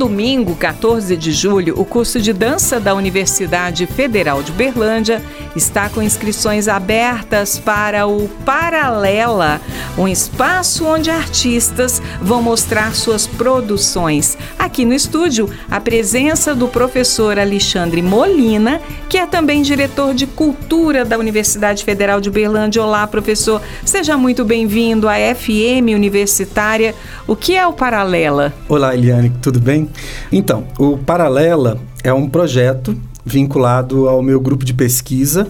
domingo, 14 de julho, o curso de dança da Universidade Federal de Berlândia está com inscrições abertas para o Paralela, um espaço onde artistas vão mostrar suas produções. Aqui no estúdio, a presença do professor Alexandre Molina, que é também diretor de cultura da Universidade Federal de Berlândia. Olá, professor. Seja muito bem-vindo à FM Universitária. O que é o Paralela? Olá, Eliane, tudo bem? Então, o Paralela é um projeto vinculado ao meu grupo de pesquisa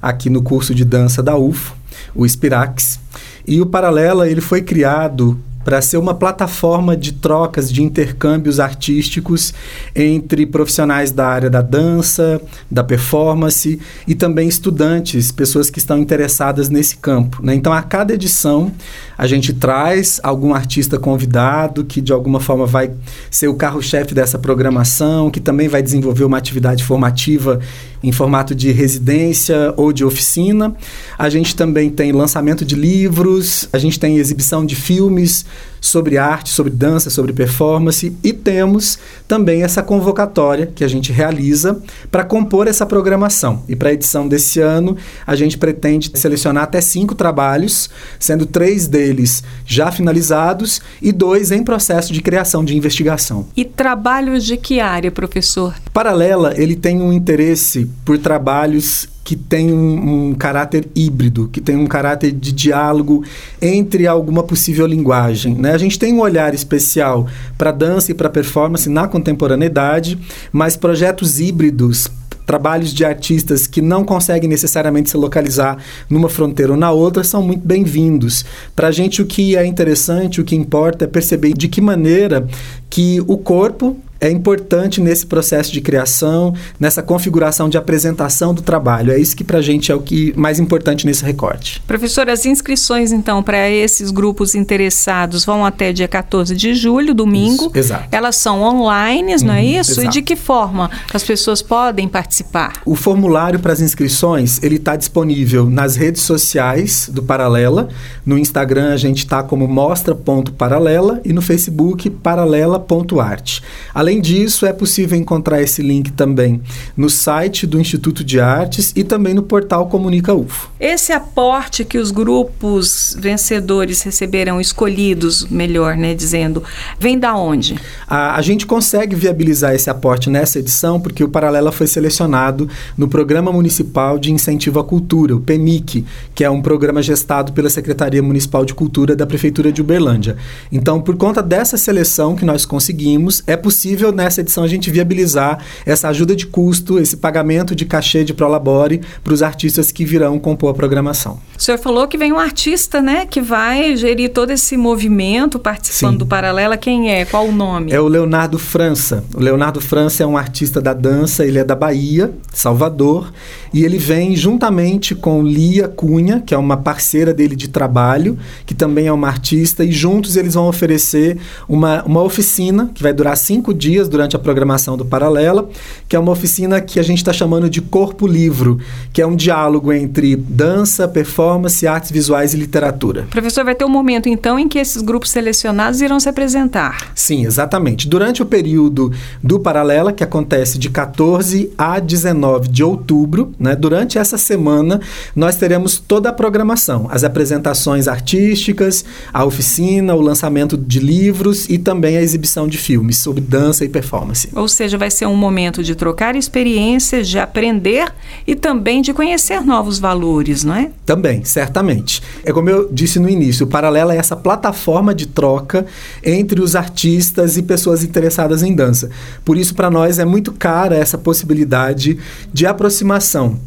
aqui no curso de dança da UFO, o Spirax. E o Paralela ele foi criado para ser uma plataforma de trocas, de intercâmbios artísticos entre profissionais da área da dança, da performance e também estudantes, pessoas que estão interessadas nesse campo. Né? Então, a cada edição, a gente traz algum artista convidado que, de alguma forma, vai ser o carro-chefe dessa programação, que também vai desenvolver uma atividade formativa em formato de residência ou de oficina. A gente também tem lançamento de livros, a gente tem exibição de filmes sobre arte, sobre dança, sobre performance e temos também essa convocatória que a gente realiza para compor essa programação. E para a edição desse ano, a gente pretende selecionar até cinco trabalhos, sendo três deles já finalizados e dois em processo de criação de investigação. E trabalhos de que área, professor? Paralela, ele tem um interesse por trabalhos que tem um, um, caráter híbrido, que tem um caráter de diálogo entre alguma possível linguagem. Né? A gente tem um olhar especial para dança e para performance na contemporaneidade, mas projetos híbridos trabalhos de artistas que não conseguem necessariamente se localizar numa fronteira ou na outra são muito bem-vindos. Para a gente, o que é interessante, o que importa é perceber de que maneira que o corpo é importante nesse processo de criação, nessa configuração de apresentação do trabalho. É isso que para a gente é o que mais importante nesse recorte. Professor, as inscrições então para esses grupos interessados vão até dia 14 de julho, domingo. Isso, exato. Elas são online, não é uhum, isso? Exato. E de que forma as pessoas podem participar? O formulário para as inscrições ele está disponível nas redes sociais do Paralela. No Instagram a gente está como mostra.paralela e no Facebook paralela.arte. Além Além disso, é possível encontrar esse link também no site do Instituto de Artes e também no portal Comunica UFO. Esse aporte que os grupos vencedores receberão, escolhidos, melhor, né, dizendo, vem da onde? A, a gente consegue viabilizar esse aporte nessa edição porque o Paralela foi selecionado no Programa Municipal de Incentivo à Cultura, o PEMIC, que é um programa gestado pela Secretaria Municipal de Cultura da Prefeitura de Uberlândia. Então, por conta dessa seleção que nós conseguimos, é possível possível nessa edição a gente viabilizar essa ajuda de custo, esse pagamento de cachê de Prolabore para os artistas que virão compor a programação. O senhor falou que vem um artista, né, que vai gerir todo esse movimento participando Sim. do Paralela. Quem é? Qual o nome? É o Leonardo França. O Leonardo França é um artista da dança, ele é da Bahia, Salvador, e ele vem juntamente com Lia Cunha, que é uma parceira dele de trabalho, que também é uma artista, e juntos eles vão oferecer uma, uma oficina que vai durar cinco dias durante a programação do Paralela, que é uma oficina que a gente está chamando de Corpo Livro, que é um diálogo entre dança, performance, artes visuais e literatura. Professor, vai ter um momento então em que esses grupos selecionados irão se apresentar. Sim, exatamente. Durante o período do Paralela, que acontece de 14 a 19 de outubro, né, durante essa semana, nós teremos toda a programação, as apresentações artísticas, a oficina, o lançamento de livros e também a exibição de filmes sobre dança e performance. Ou seja, vai ser um momento de trocar experiências, de aprender e também de conhecer novos valores, não é? Também, certamente. É como eu disse no início, o Paralelo é essa plataforma de troca entre os artistas e pessoas interessadas em dança. Por isso, para nós, é muito cara essa possibilidade de aproximação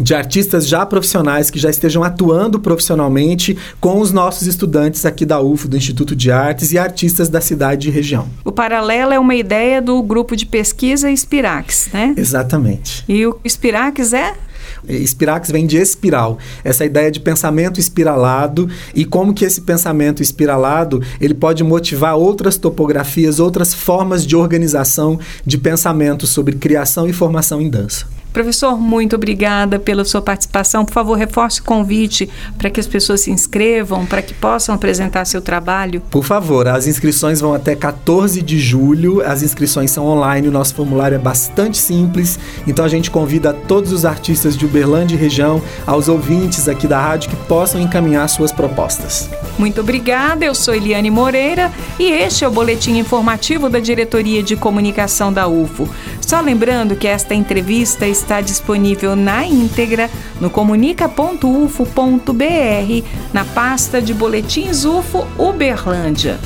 de artistas já profissionais que já estejam atuando profissionalmente com os nossos estudantes aqui da UFO, do Instituto de Artes e artistas da cidade e região. O paralelo é uma ideia do grupo de pesquisa Spirax, né? Exatamente. E o Spirax é? Spirax vem de espiral, essa ideia de pensamento espiralado e como que esse pensamento espiralado ele pode motivar outras topografias, outras formas de organização de pensamento sobre criação e formação em dança. Professor, muito obrigada pela sua participação. Por favor, reforce o convite para que as pessoas se inscrevam, para que possam apresentar seu trabalho. Por favor, as inscrições vão até 14 de julho. As inscrições são online, o nosso formulário é bastante simples. Então a gente convida todos os artistas de Uberlândia e região, aos ouvintes aqui da rádio que possam encaminhar suas propostas. Muito obrigada. Eu sou Eliane Moreira e este é o boletim informativo da Diretoria de Comunicação da UFO. Só lembrando que esta entrevista está disponível na íntegra no comunica.ufo.br na pasta de boletins UFO Uberlândia.